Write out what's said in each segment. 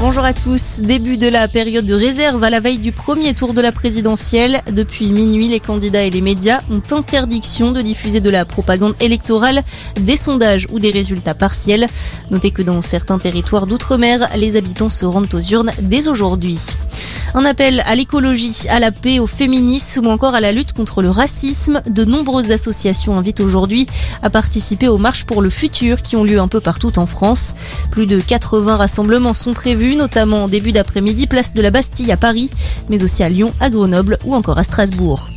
Bonjour à tous. Début de la période de réserve à la veille du premier tour de la présidentielle. Depuis minuit, les candidats et les médias ont interdiction de diffuser de la propagande électorale, des sondages ou des résultats partiels. Notez que dans certains territoires d'outre-mer, les habitants se rendent aux urnes dès aujourd'hui. Un appel à l'écologie, à la paix, au féminisme ou encore à la lutte contre le racisme. De nombreuses associations invitent aujourd'hui à participer aux marches pour le futur qui ont lieu un peu partout en France. Plus de 80 rassemblements sont prévus, notamment en début d'après-midi, place de la Bastille à Paris, mais aussi à Lyon, à Grenoble ou encore à Strasbourg.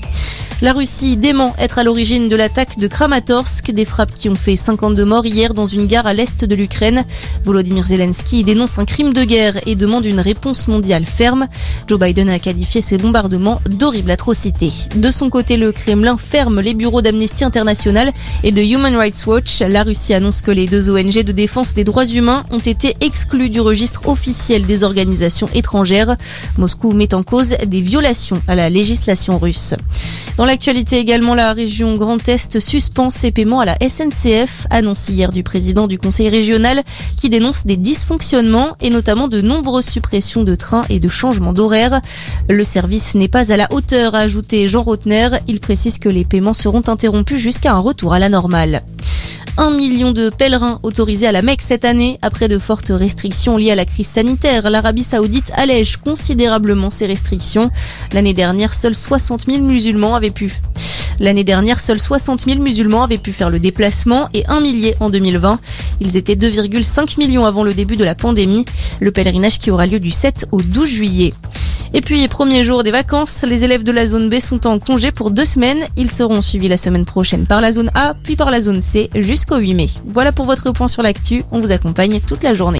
La Russie dément être à l'origine de l'attaque de Kramatorsk, des frappes qui ont fait 52 morts hier dans une gare à l'est de l'Ukraine. Volodymyr Zelensky dénonce un crime de guerre et demande une réponse mondiale ferme. Joe Biden a qualifié ces bombardements d'horribles atrocités. De son côté, le Kremlin ferme les bureaux d'Amnesty International et de Human Rights Watch. La Russie annonce que les deux ONG de défense des droits humains ont été exclus du registre officiel des organisations étrangères. Moscou met en cause des violations à la législation russe. L'actualité également, la région Grand Est suspend ses paiements à la SNCF, annoncé hier du président du conseil régional qui dénonce des dysfonctionnements et notamment de nombreuses suppressions de trains et de changements d'horaire. Le service n'est pas à la hauteur, a ajouté Jean Rotner. Il précise que les paiements seront interrompus jusqu'à un retour à la normale. Un million de pèlerins autorisés à la Mecque cette année. Après de fortes restrictions liées à la crise sanitaire, l'Arabie saoudite allège considérablement ses restrictions. L'année dernière, seuls 60 000 musulmans avaient pu. L'année dernière, seuls 60 000 musulmans avaient pu faire le déplacement et un millier en 2020. Ils étaient 2,5 millions avant le début de la pandémie. Le pèlerinage qui aura lieu du 7 au 12 juillet. Et puis, premier jour des vacances, les élèves de la zone B sont en congé pour deux semaines. Ils seront suivis la semaine prochaine par la zone A, puis par la zone C jusqu'au 8 mai. Voilà pour votre point sur l'actu. On vous accompagne toute la journée.